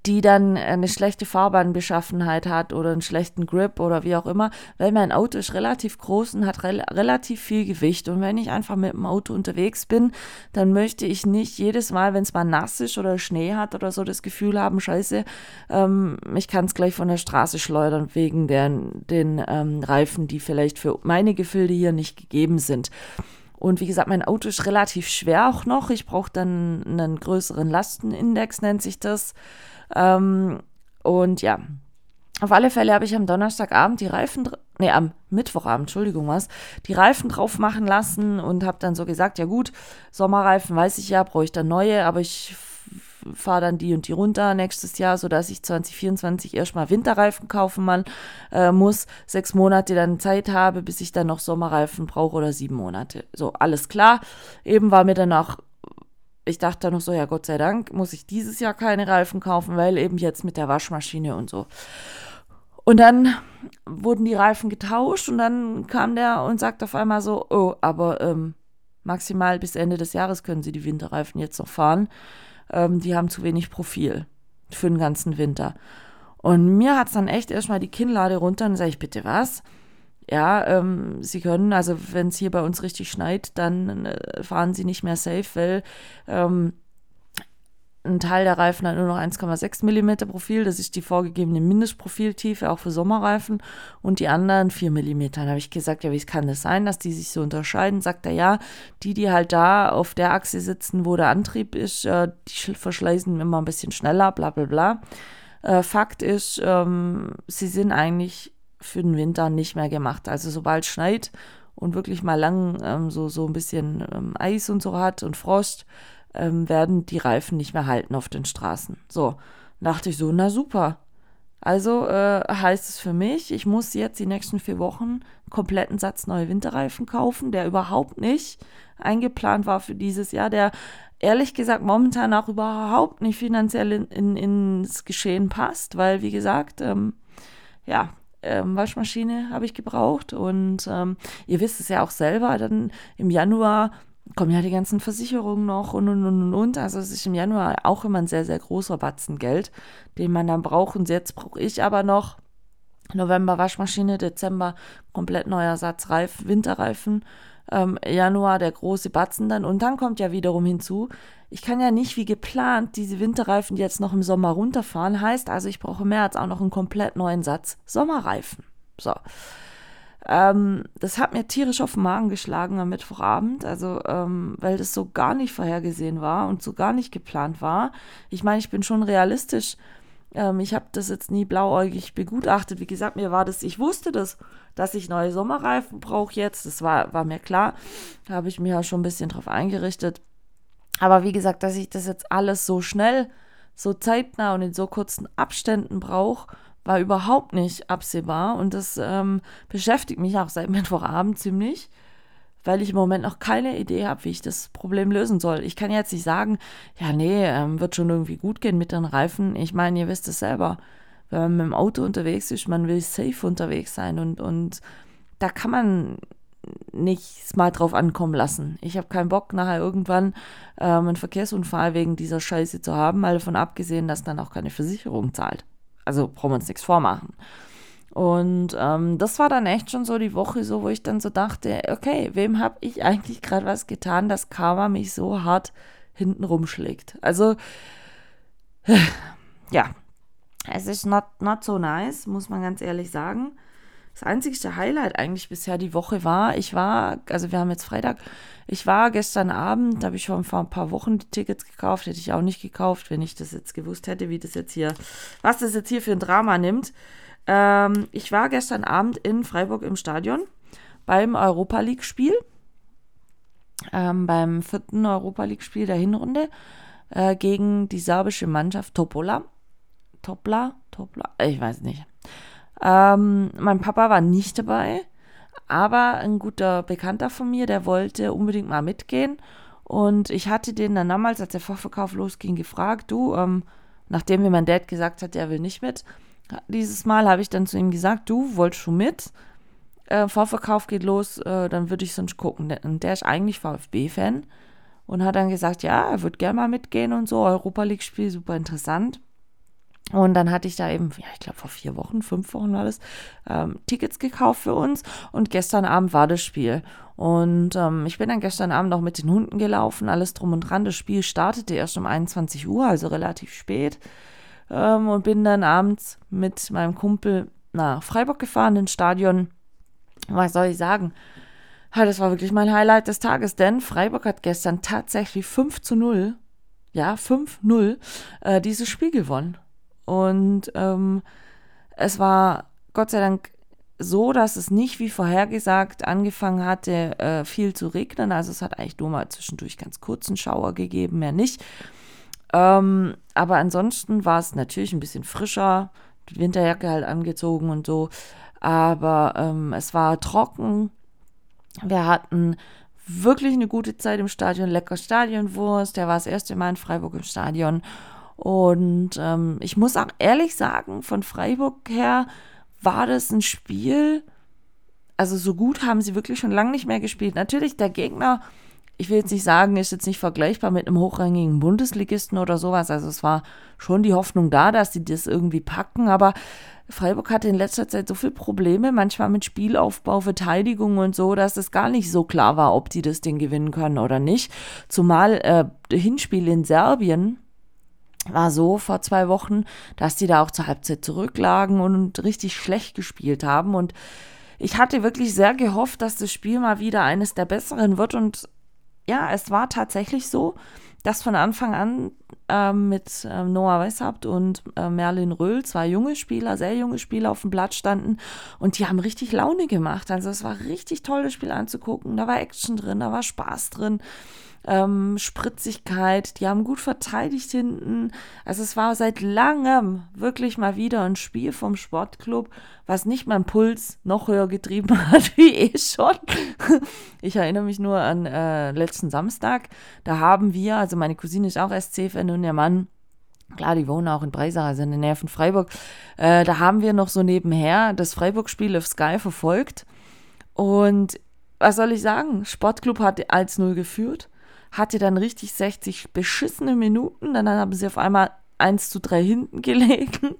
Speaker 1: die dann eine schlechte Fahrbahnbeschaffenheit hat oder einen schlechten Grip oder wie auch immer, weil mein Auto ist relativ groß und hat re relativ viel Gewicht. Und wenn ich einfach mit dem Auto unterwegs bin, dann möchte ich nicht jedes Mal, wenn es mal nass ist oder Schnee hat oder so, das Gefühl haben, scheiße, ähm, ich kann es gleich von der Straße schleudern wegen der, den ähm, Reifen, die vielleicht für meine Gefilde hier nicht gegeben sind. Und wie gesagt, mein Auto ist relativ schwer auch noch. Ich brauche dann einen größeren Lastenindex, nennt sich das. Ähm, und ja, auf alle Fälle habe ich am Donnerstagabend die Reifen, nee, am Mittwochabend, Entschuldigung was, die Reifen drauf machen lassen und habe dann so gesagt, ja gut, Sommerreifen weiß ich ja, brauche ich dann neue, aber ich fahre dann die und die runter nächstes Jahr, sodass ich 2024 erstmal Winterreifen kaufen man, äh, muss, sechs Monate dann Zeit habe, bis ich dann noch Sommerreifen brauche oder sieben Monate. So, alles klar. Eben war mir dann auch ich dachte noch so, ja Gott sei Dank muss ich dieses Jahr keine Reifen kaufen, weil eben jetzt mit der Waschmaschine und so. Und dann wurden die Reifen getauscht und dann kam der und sagte auf einmal so, oh, aber ähm, maximal bis Ende des Jahres können Sie die Winterreifen jetzt noch fahren. Ähm, die haben zu wenig Profil für den ganzen Winter. Und mir hat es dann echt erstmal die Kinnlade runter und sage ich, bitte was? ja, ähm, sie können, also wenn es hier bei uns richtig schneit, dann äh, fahren sie nicht mehr safe, weil ähm, ein Teil der Reifen hat nur noch 1,6 mm Profil, das ist die vorgegebene Mindestprofiltiefe, auch für Sommerreifen, und die anderen 4 mm. Da habe ich gesagt, ja, wie kann das sein, dass die sich so unterscheiden? Sagt er, ja, die, die halt da auf der Achse sitzen, wo der Antrieb ist, äh, die verschleißen immer ein bisschen schneller, bla bla bla. Äh, Fakt ist, ähm, sie sind eigentlich für den Winter nicht mehr gemacht. Also sobald es schneit und wirklich mal lang ähm, so, so ein bisschen ähm, Eis und so hat und Frost, ähm, werden die Reifen nicht mehr halten auf den Straßen. So, dachte ich so, na super. Also äh, heißt es für mich, ich muss jetzt die nächsten vier Wochen einen kompletten Satz neue Winterreifen kaufen, der überhaupt nicht eingeplant war für dieses Jahr, der ehrlich gesagt momentan auch überhaupt nicht finanziell in, in, ins Geschehen passt, weil wie gesagt, ähm, ja, ähm, Waschmaschine habe ich gebraucht. Und ähm, ihr wisst es ja auch selber, dann im Januar kommen ja die ganzen Versicherungen noch und und und und. Also es ist im Januar auch immer ein sehr, sehr großer Batzen Geld, den man dann braucht. Und jetzt brauche ich aber noch November Waschmaschine, Dezember komplett neuer Satz Reif, Winterreifen ähm, Januar der große Batzen dann. Und dann kommt ja wiederum hinzu, ich kann ja nicht wie geplant diese Winterreifen jetzt noch im Sommer runterfahren. Heißt also, ich brauche mehr als auch noch einen komplett neuen Satz Sommerreifen. So. Ähm, das hat mir tierisch auf den Magen geschlagen am Mittwochabend, also ähm, weil das so gar nicht vorhergesehen war und so gar nicht geplant war. Ich meine, ich bin schon realistisch. Ähm, ich habe das jetzt nie blauäugig begutachtet. Wie gesagt, mir war das, ich wusste das dass ich neue Sommerreifen brauche jetzt. Das war, war mir klar. Da habe ich mir ja schon ein bisschen drauf eingerichtet. Aber wie gesagt, dass ich das jetzt alles so schnell, so zeitnah und in so kurzen Abständen brauche, war überhaupt nicht absehbar. Und das ähm, beschäftigt mich auch seit [laughs] Mittwochabend ziemlich. weil ich im Moment noch keine Idee habe, wie ich das Problem lösen soll. Ich kann jetzt nicht sagen, ja, nee, ähm, wird schon irgendwie gut gehen mit den Reifen. Ich meine, ihr wisst es selber. Wenn man mit dem Auto unterwegs ist, man will safe unterwegs sein und, und da kann man nicht mal drauf ankommen lassen. Ich habe keinen Bock, nachher irgendwann ähm, einen Verkehrsunfall wegen dieser Scheiße zu haben, mal davon abgesehen, dass dann auch keine Versicherung zahlt. Also brauchen wir uns nichts vormachen. Und ähm, das war dann echt schon so die Woche so, wo ich dann so dachte, okay, wem habe ich eigentlich gerade was getan, dass Karma mich so hart hinten rumschlägt? Also, [sighs] ja, es ist not, not so nice, muss man ganz ehrlich sagen. Das einzigste Highlight eigentlich bisher die Woche war, ich war, also wir haben jetzt Freitag, ich war gestern Abend, da habe ich schon vor ein paar Wochen die Tickets gekauft, hätte ich auch nicht gekauft, wenn ich das jetzt gewusst hätte, wie das jetzt hier, was das jetzt hier für ein Drama nimmt. Ähm, ich war gestern Abend in Freiburg im Stadion beim Europa League-Spiel, ähm, beim vierten Europa League-Spiel der Hinrunde äh, gegen die serbische Mannschaft Topola. Topla? Topla? Ich weiß nicht. Ähm, mein Papa war nicht dabei, aber ein guter Bekannter von mir, der wollte unbedingt mal mitgehen. Und ich hatte den dann damals, als der Vorverkauf losging, gefragt, du, ähm, nachdem mir mein Dad gesagt hat, er will nicht mit, dieses Mal habe ich dann zu ihm gesagt, du wolltest schon mit. Äh, Vorverkauf geht los, äh, dann würde ich sonst gucken. Und der ist eigentlich VfB-Fan und hat dann gesagt, ja, er würde gerne mal mitgehen und so. Europa League-Spiel, super interessant. Und dann hatte ich da eben, ja, ich glaube vor vier Wochen, fünf Wochen war das, ähm, Tickets gekauft für uns. Und gestern Abend war das Spiel. Und ähm, ich bin dann gestern Abend auch mit den Hunden gelaufen, alles drum und dran. Das Spiel startete erst um 21 Uhr, also relativ spät ähm, und bin dann abends mit meinem Kumpel nach Freiburg gefahren, ins Stadion. Was soll ich sagen? Ja, das war wirklich mein Highlight des Tages, denn Freiburg hat gestern tatsächlich 5 zu 0, ja, 5-0, äh, dieses Spiel gewonnen. Und ähm, es war Gott sei Dank so, dass es nicht wie vorhergesagt angefangen hatte, äh, viel zu regnen. Also es hat eigentlich nur mal zwischendurch ganz kurzen Schauer gegeben, mehr nicht. Ähm, aber ansonsten war es natürlich ein bisschen frischer, die Winterjacke halt angezogen und so. Aber ähm, es war trocken. Wir hatten wirklich eine gute Zeit im Stadion, lecker Stadionwurst. Der war das erste Mal in Freiburg im Stadion. Und ähm, ich muss auch ehrlich sagen, von Freiburg her war das ein Spiel, also so gut haben sie wirklich schon lange nicht mehr gespielt. Natürlich, der Gegner ich will jetzt nicht sagen, ist jetzt nicht vergleichbar mit einem hochrangigen Bundesligisten oder sowas. Also es war schon die Hoffnung da, dass sie das irgendwie packen, aber Freiburg hatte in letzter Zeit so viele Probleme, manchmal mit Spielaufbau, Verteidigung und so, dass es gar nicht so klar war, ob die das Ding gewinnen können oder nicht. Zumal äh, Hinspiel in Serbien war so vor zwei Wochen, dass die da auch zur Halbzeit zurücklagen und richtig schlecht gespielt haben. Und ich hatte wirklich sehr gehofft, dass das Spiel mal wieder eines der besseren wird und ja, es war tatsächlich so, dass von Anfang an äh, mit äh, Noah Weishaupt und äh, Merlin Röhl, zwei junge Spieler, sehr junge Spieler auf dem Blatt standen und die haben richtig Laune gemacht. Also es war richtig tolles Spiel anzugucken. Da war Action drin, da war Spaß drin ähm, Spritzigkeit, die haben gut verteidigt hinten. Also es war seit langem wirklich mal wieder ein Spiel vom Sportclub, was nicht mein Puls noch höher getrieben [laughs] hat wie eh schon. Ich erinnere mich nur an äh, letzten Samstag. Da haben wir, also meine Cousine ist auch SC-Fan und ihr Mann Klar, die wohnen auch in Breisach, also in der Nähe von Freiburg. Äh, da haben wir noch so nebenher das Freiburg-Spiel auf Sky verfolgt. Und was soll ich sagen? Sportclub hat 1-0 geführt hatte dann richtig 60 beschissene Minuten. Dann haben sie auf einmal 1 zu 3 hinten [laughs] gelegen.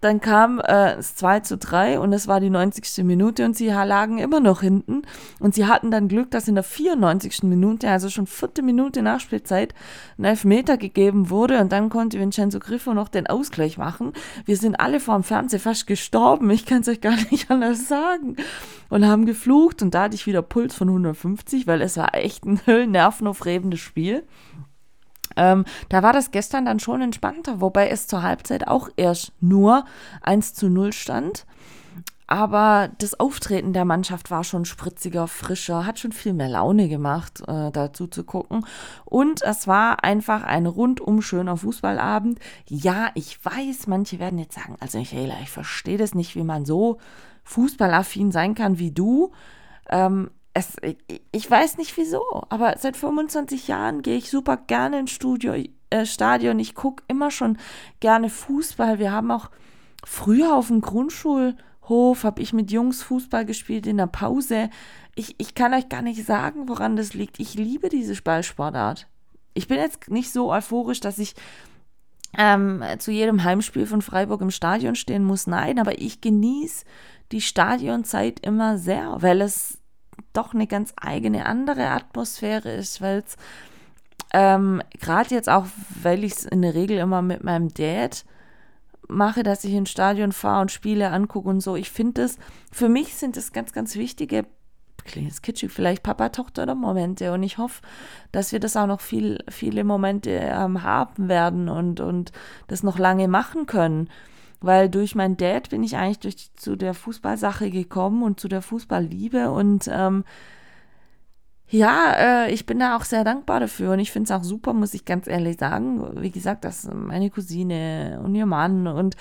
Speaker 1: Dann kam äh, es 2 zu 3 und es war die 90. Minute und sie lagen immer noch hinten. Und sie hatten dann Glück, dass in der 94. Minute, also schon vierte Minute Nachspielzeit, ein Elfmeter gegeben wurde und dann konnte Vincenzo Griffo noch den Ausgleich machen. Wir sind alle vor dem Fernseher fast gestorben, ich kann es euch gar nicht [laughs] anders sagen. Und haben geflucht und da hatte ich wieder Puls von 150, weil es war echt ein [laughs] nervenaufrebendes Spiel. Ähm, da war das gestern dann schon entspannter, wobei es zur Halbzeit auch erst nur 1 zu 0 stand. Aber das Auftreten der Mannschaft war schon spritziger, frischer, hat schon viel mehr Laune gemacht, äh, dazu zu gucken. Und es war einfach ein rundum schöner Fußballabend. Ja, ich weiß, manche werden jetzt sagen, also Michaela, ich verstehe das nicht, wie man so fußballaffin sein kann wie du. Ähm, es, ich weiß nicht wieso, aber seit 25 Jahren gehe ich super gerne ins Studio, äh, Stadion. Ich gucke immer schon gerne Fußball. Wir haben auch früher auf dem Grundschulhof, habe ich mit Jungs Fußball gespielt in der Pause. Ich, ich kann euch gar nicht sagen, woran das liegt. Ich liebe diese Ballsportart. Ich bin jetzt nicht so euphorisch, dass ich ähm, zu jedem Heimspiel von Freiburg im Stadion stehen muss. Nein, aber ich genieße die Stadionzeit immer sehr, weil es doch eine ganz eigene andere Atmosphäre ist, weil es ähm, gerade jetzt auch, weil ich es in der Regel immer mit meinem Dad mache, dass ich ins Stadion fahre und Spiele angucke und so. Ich finde es, für mich sind das ganz, ganz wichtige, klingt kitschig, vielleicht Papa-Tochter-Momente und ich hoffe, dass wir das auch noch viel, viele Momente ähm, haben werden und, und das noch lange machen können weil durch meinen Dad bin ich eigentlich durch, zu der Fußballsache gekommen und zu der Fußballliebe und ähm, ja, äh, ich bin da auch sehr dankbar dafür und ich finde es auch super, muss ich ganz ehrlich sagen. Wie gesagt, dass meine Cousine und ihr Mann und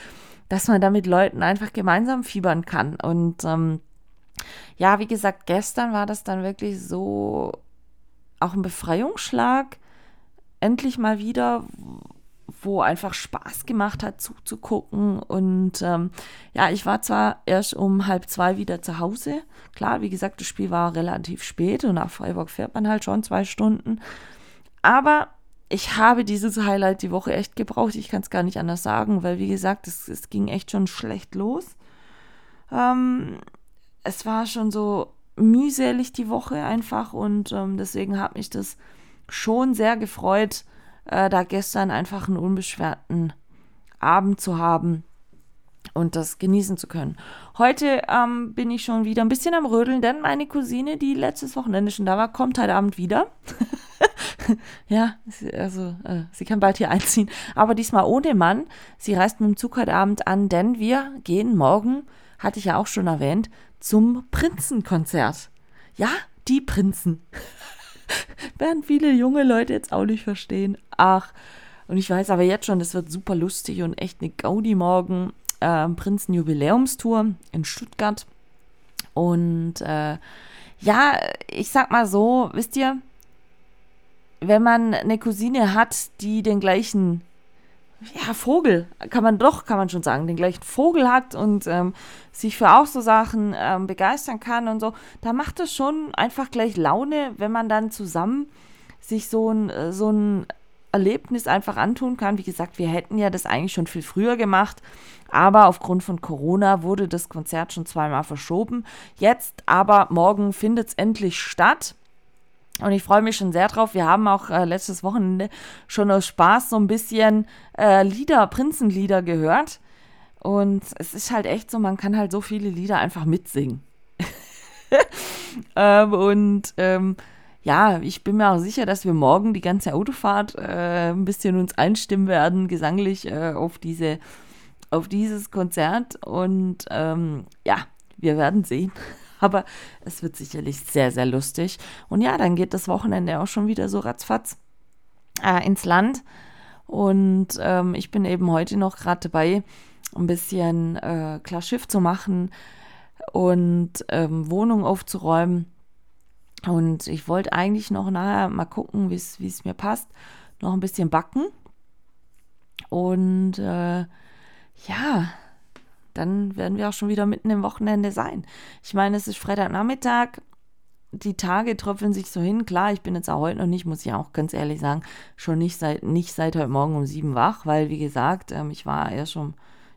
Speaker 1: dass man da mit Leuten einfach gemeinsam fiebern kann. Und ähm, ja, wie gesagt, gestern war das dann wirklich so auch ein Befreiungsschlag. Endlich mal wieder, wo einfach Spaß gemacht hat zuzugucken. Und ähm, ja, ich war zwar erst um halb zwei wieder zu Hause. Klar, wie gesagt, das Spiel war relativ spät und nach Freiburg fährt man halt schon zwei Stunden. Aber ich habe dieses Highlight die Woche echt gebraucht. Ich kann es gar nicht anders sagen, weil wie gesagt, es, es ging echt schon schlecht los. Ähm, es war schon so mühselig die Woche einfach und ähm, deswegen hat mich das schon sehr gefreut, äh, da gestern einfach einen unbeschwerten Abend zu haben und das genießen zu können. Heute ähm, bin ich schon wieder ein bisschen am Rödeln, denn meine Cousine, die letztes Wochenende schon da war, kommt heute Abend wieder. [laughs] ja, also äh, sie kann bald hier einziehen, aber diesmal ohne Mann. Sie reist mit dem Zug heute Abend an, denn wir gehen morgen, hatte ich ja auch schon erwähnt, zum Prinzenkonzert. Ja, die Prinzen. [laughs] [laughs] Werden viele junge Leute jetzt auch nicht verstehen. Ach, und ich weiß aber jetzt schon, das wird super lustig und echt eine Gaudi morgen. Äh, Prinzenjubiläumstour in Stuttgart. Und äh, ja, ich sag mal so, wisst ihr, wenn man eine Cousine hat, die den gleichen ja, Vogel, kann man doch, kann man schon sagen, den gleichen Vogel hat und ähm, sich für auch so Sachen ähm, begeistern kann und so, da macht es schon einfach gleich Laune, wenn man dann zusammen sich so ein, äh, so ein Erlebnis einfach antun kann. Wie gesagt, wir hätten ja das eigentlich schon viel früher gemacht, aber aufgrund von Corona wurde das Konzert schon zweimal verschoben. Jetzt aber morgen findet es endlich statt. Und ich freue mich schon sehr drauf. Wir haben auch äh, letztes Wochenende schon aus Spaß so ein bisschen äh, Lieder, Prinzenlieder gehört. Und es ist halt echt so, man kann halt so viele Lieder einfach mitsingen. [laughs] ähm, und ähm, ja, ich bin mir auch sicher, dass wir morgen die ganze Autofahrt äh, ein bisschen uns einstimmen werden, gesanglich äh, auf diese, auf dieses Konzert. Und ähm, ja, wir werden sehen. [laughs] Aber es wird sicherlich sehr, sehr lustig. Und ja, dann geht das Wochenende auch schon wieder so ratzfatz äh, ins Land. Und ähm, ich bin eben heute noch gerade dabei, ein bisschen äh, klar Schiff zu machen und ähm, Wohnung aufzuräumen. Und ich wollte eigentlich noch nachher mal gucken, wie es mir passt, noch ein bisschen backen. Und äh, ja, dann werden wir auch schon wieder mitten im Wochenende sein. Ich meine, es ist Freitagnachmittag, die Tage tröpfeln sich so hin. Klar, ich bin jetzt auch heute noch nicht, muss ich auch ganz ehrlich sagen, schon nicht seit, nicht seit heute Morgen um sieben wach, weil, wie gesagt, ähm, ich war erst schon,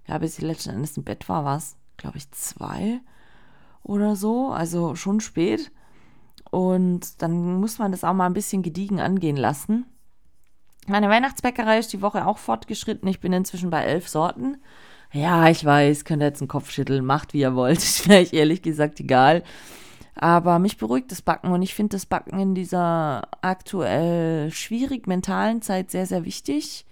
Speaker 1: ja, bis ich letzten Endes im Bett war, war es, glaube ich, zwei oder so, also schon spät. Und dann muss man das auch mal ein bisschen gediegen angehen lassen. Meine Weihnachtsbäckerei ist die Woche auch fortgeschritten. Ich bin inzwischen bei elf Sorten. Ja, ich weiß, könnt ihr jetzt einen Kopf schütteln, macht wie ihr wollt. [laughs] Ist mir ehrlich gesagt egal. Aber mich beruhigt das Backen und ich finde das Backen in dieser aktuell schwierig mentalen Zeit sehr, sehr wichtig.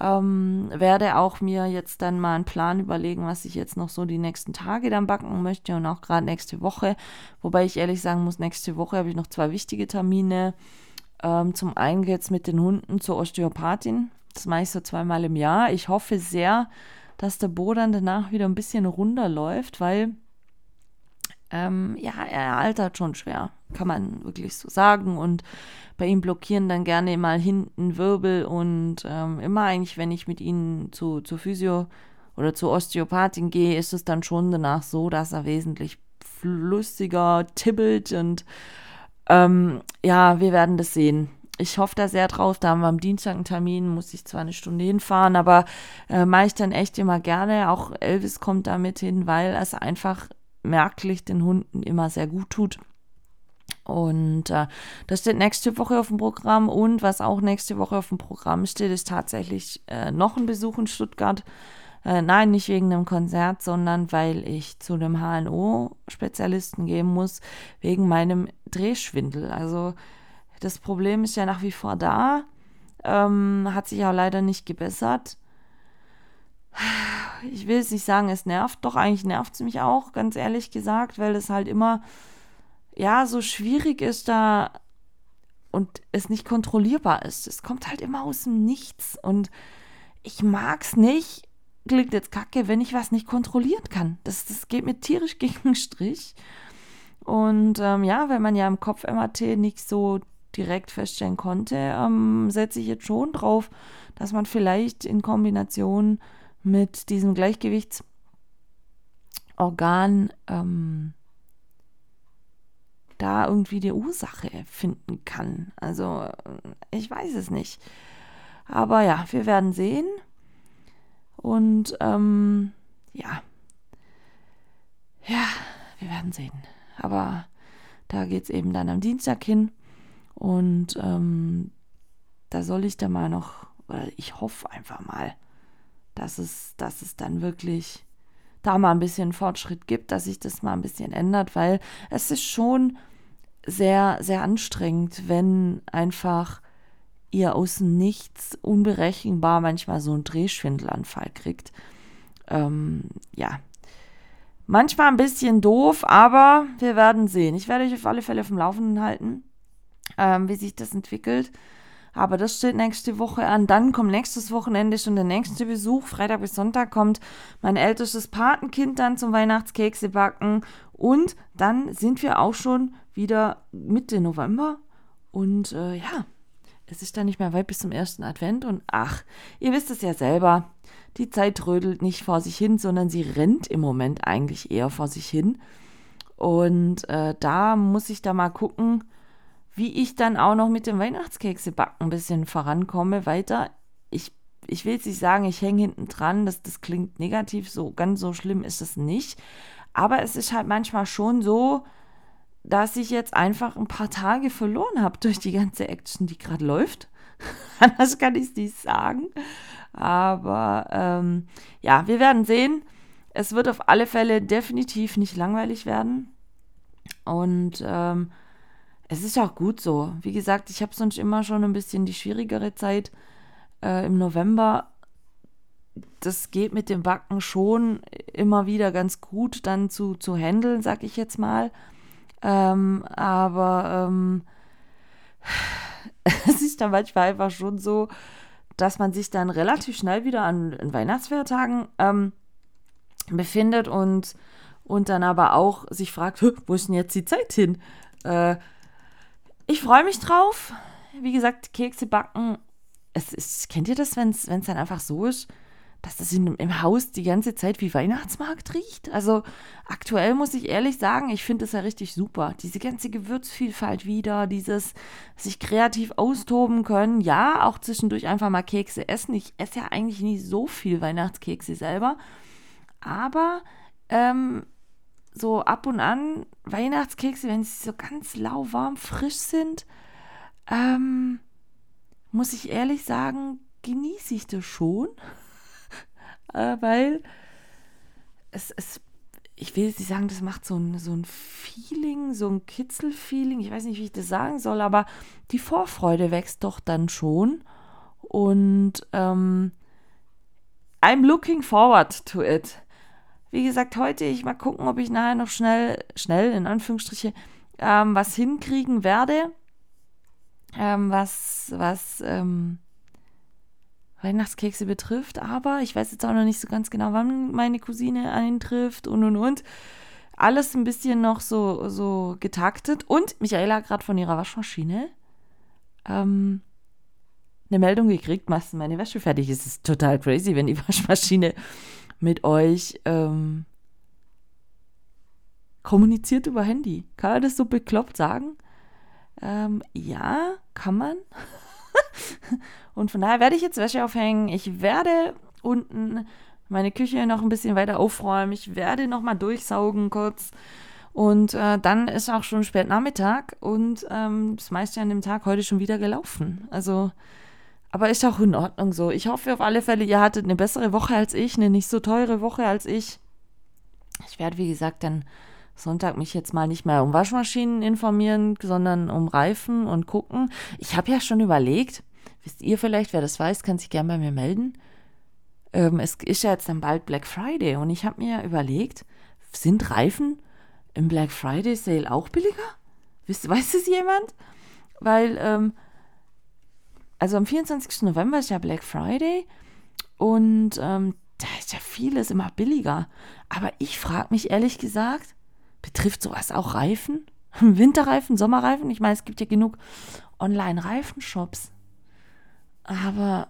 Speaker 1: Ähm, werde auch mir jetzt dann mal einen Plan überlegen, was ich jetzt noch so die nächsten Tage dann backen möchte und auch gerade nächste Woche. Wobei ich ehrlich sagen muss, nächste Woche habe ich noch zwei wichtige Termine. Ähm, zum einen geht es mit den Hunden zur Osteopathin. Das mache ich so zweimal im Jahr. Ich hoffe sehr, dass der Bo dann danach wieder ein bisschen runterläuft, weil ähm, ja, er altert schon schwer, kann man wirklich so sagen. Und bei ihm blockieren dann gerne mal hinten Wirbel und ähm, immer eigentlich, wenn ich mit ihnen zu, zu Physio oder zur Osteopathin gehe, ist es dann schon danach so, dass er wesentlich flüssiger tibbelt und ähm, ja, wir werden das sehen. Ich hoffe da sehr drauf. Da haben wir am Dienstag einen Termin, muss ich zwar eine Stunde hinfahren, aber äh, mache ich dann echt immer gerne. Auch Elvis kommt damit hin, weil es einfach merklich den Hunden immer sehr gut tut. Und äh, das steht nächste Woche auf dem Programm. Und was auch nächste Woche auf dem Programm steht, ist tatsächlich äh, noch ein Besuch in Stuttgart. Äh, nein, nicht wegen einem Konzert, sondern weil ich zu einem HNO-Spezialisten gehen muss, wegen meinem Drehschwindel. Also das Problem ist ja nach wie vor da, ähm, hat sich auch leider nicht gebessert. Ich will es nicht sagen, es nervt, doch eigentlich nervt es mich auch, ganz ehrlich gesagt, weil es halt immer, ja, so schwierig ist da und es nicht kontrollierbar ist. Es kommt halt immer aus dem Nichts und ich mag es nicht, klingt jetzt kacke, wenn ich was nicht kontrollieren kann. Das, das geht mir tierisch [laughs] gegen den Strich. Und ähm, ja, wenn man ja im Kopf-MRT nicht so direkt feststellen konnte, ähm, setze ich jetzt schon drauf, dass man vielleicht in Kombination mit diesem Gleichgewichtsorgan ähm, da irgendwie die Ursache finden kann. Also ich weiß es nicht. Aber ja, wir werden sehen. Und ähm, ja, ja, wir werden sehen. Aber da geht es eben dann am Dienstag hin. Und ähm, da soll ich da mal noch, oder ich hoffe einfach mal, dass es, dass es dann wirklich da mal ein bisschen Fortschritt gibt, dass sich das mal ein bisschen ändert, weil es ist schon sehr, sehr anstrengend, wenn einfach ihr aus Nichts unberechenbar manchmal so einen Drehschwindelanfall kriegt. Ähm, ja. Manchmal ein bisschen doof, aber wir werden sehen. Ich werde euch auf alle Fälle auf dem Laufenden halten, ähm, wie sich das entwickelt. Aber das steht nächste Woche an. Dann kommt nächstes Wochenende schon der nächste Besuch. Freitag bis Sonntag kommt mein ältestes Patenkind dann zum Weihnachtskekse backen. Und dann sind wir auch schon wieder Mitte November. Und äh, ja, es ist dann nicht mehr weit bis zum ersten Advent und ach, ihr wisst es ja selber, die Zeit trödelt nicht vor sich hin, sondern sie rennt im Moment eigentlich eher vor sich hin. Und äh, da muss ich da mal gucken, wie ich dann auch noch mit dem Weihnachtskekse backen ein bisschen vorankomme weiter. Ich, ich will jetzt nicht sagen, ich hänge hinten dran, das, das klingt negativ, so ganz so schlimm ist es nicht. Aber es ist halt manchmal schon so, dass ich jetzt einfach ein paar Tage verloren habe durch die ganze Action, die gerade läuft. [laughs] Anders kann ich es nicht sagen. Aber ähm, ja, wir werden sehen. Es wird auf alle Fälle definitiv nicht langweilig werden. Und ähm, es ist auch gut so. Wie gesagt, ich habe sonst immer schon ein bisschen die schwierigere Zeit äh, im November. Das geht mit dem Backen schon immer wieder ganz gut dann zu, zu handeln, sag ich jetzt mal. Ähm, aber ähm, [laughs] es ist dann manchmal einfach schon so, dass man sich dann relativ schnell wieder an, an Weihnachtsfeiertagen ähm, befindet und, und dann aber auch sich fragt, wo ist denn jetzt die Zeit hin? Äh, ich freue mich drauf. Wie gesagt, Kekse backen. Es ist, kennt ihr das, wenn es dann einfach so ist? dass das in, im Haus die ganze Zeit wie Weihnachtsmarkt riecht. Also aktuell muss ich ehrlich sagen, ich finde es ja richtig super. Diese ganze Gewürzvielfalt wieder, dieses sich kreativ austoben können. Ja, auch zwischendurch einfach mal Kekse essen. Ich esse ja eigentlich nie so viel Weihnachtskekse selber. Aber ähm, so ab und an Weihnachtskekse, wenn sie so ganz lauwarm frisch sind, ähm, muss ich ehrlich sagen, genieße ich das schon [laughs] äh, weil es, es, ich will jetzt nicht sagen, das macht so ein, so ein Feeling, so ein Kitzelfeeling, ich weiß nicht, wie ich das sagen soll, aber die Vorfreude wächst doch dann schon und ähm, I'm looking forward to it. Wie gesagt, heute, ich mal gucken, ob ich nachher noch schnell, schnell in Anführungsstriche, ähm, was hinkriegen werde. Ähm, was, was, ähm, Weihnachtskekse betrifft, aber ich weiß jetzt auch noch nicht so ganz genau, wann meine Cousine eintrifft und und und. alles ein bisschen noch so, so getaktet. Und Michaela hat gerade von ihrer Waschmaschine ähm, eine Meldung gekriegt, machst meine Wäsche fertig. Es ist total crazy, wenn die [laughs] Waschmaschine mit euch ähm, kommuniziert über Handy. Kann man das so bekloppt sagen? Ähm, ja, kann man. [laughs] Und von daher werde ich jetzt Wäsche aufhängen. Ich werde unten meine Küche noch ein bisschen weiter aufräumen. Ich werde noch mal durchsaugen kurz. Und äh, dann ist auch schon spät Nachmittag und ähm, das meiste an dem Tag heute schon wieder gelaufen. Also, aber ist auch in Ordnung so. Ich hoffe auf alle Fälle, ihr hattet eine bessere Woche als ich, eine nicht so teure Woche als ich. Ich werde, wie gesagt, dann Sonntag mich jetzt mal nicht mehr um Waschmaschinen informieren, sondern um Reifen und gucken. Ich habe ja schon überlegt, wisst ihr vielleicht, wer das weiß, kann sich gerne bei mir melden. Ähm, es ist ja jetzt dann bald Black Friday und ich habe mir überlegt, sind Reifen im Black Friday Sale auch billiger? Wisst, weiß es jemand? Weil, ähm, also am 24. November ist ja Black Friday und ähm, da ist ja vieles immer billiger. Aber ich frage mich ehrlich gesagt, Betrifft sowas auch Reifen? [laughs] Winterreifen, Sommerreifen? Ich meine, es gibt ja genug Online-Reifenshops. Aber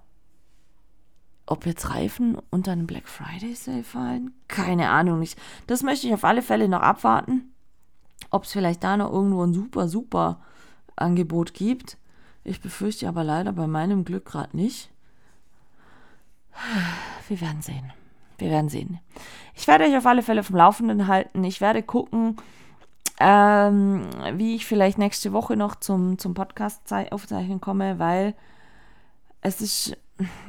Speaker 1: ob jetzt Reifen unter einem Black Friday Sale fallen? Keine Ahnung. Ich, das möchte ich auf alle Fälle noch abwarten. Ob es vielleicht da noch irgendwo ein super, super Angebot gibt. Ich befürchte aber leider bei meinem Glück gerade nicht. Wir werden sehen. Wir werden sehen. Ich werde euch auf alle Fälle vom Laufenden halten. Ich werde gucken, ähm, wie ich vielleicht nächste Woche noch zum, zum Podcast aufzeichnen komme, weil es ist,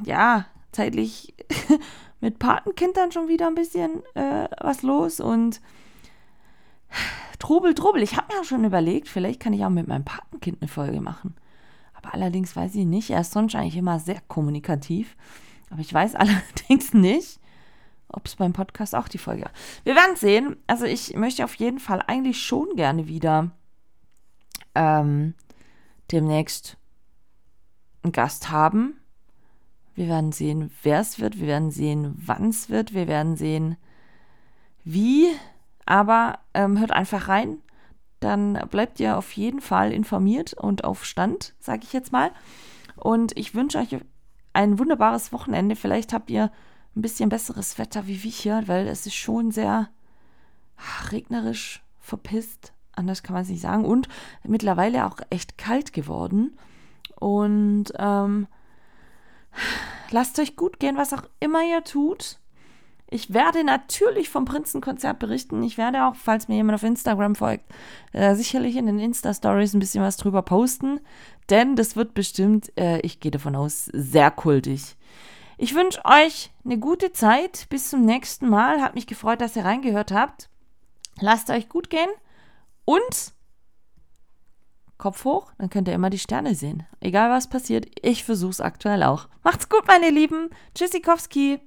Speaker 1: ja, zeitlich [laughs] mit Patenkindern schon wieder ein bisschen äh, was los und Trubel, Trubel. Ich habe mir auch schon überlegt, vielleicht kann ich auch mit meinem Patenkind eine Folge machen. Aber allerdings weiß ich nicht. Er ist sonst eigentlich immer sehr kommunikativ. Aber ich weiß [laughs] allerdings nicht, ob es beim Podcast auch die Folge. Wir werden sehen. Also ich möchte auf jeden Fall eigentlich schon gerne wieder ähm, demnächst einen Gast haben. Wir werden sehen, wer es wird. Wir werden sehen, wann es wird. Wir werden sehen, wie. Aber ähm, hört einfach rein. Dann bleibt ihr auf jeden Fall informiert und auf Stand, sage ich jetzt mal. Und ich wünsche euch ein wunderbares Wochenende. Vielleicht habt ihr ein bisschen besseres Wetter wie wir hier, weil es ist schon sehr regnerisch, verpisst, anders kann man es nicht sagen, und mittlerweile auch echt kalt geworden. Und ähm, lasst euch gut gehen, was auch immer ihr tut. Ich werde natürlich vom Prinzenkonzert berichten. Ich werde auch, falls mir jemand auf Instagram folgt, äh, sicherlich in den Insta-Stories ein bisschen was drüber posten. Denn das wird bestimmt, äh, ich gehe davon aus, sehr kultig. Ich wünsche euch eine gute Zeit. Bis zum nächsten Mal. Hat mich gefreut, dass ihr reingehört habt. Lasst euch gut gehen und Kopf hoch, dann könnt ihr immer die Sterne sehen. Egal was passiert, ich versuche es aktuell auch. Macht's gut, meine Lieben. Tschüssikowski.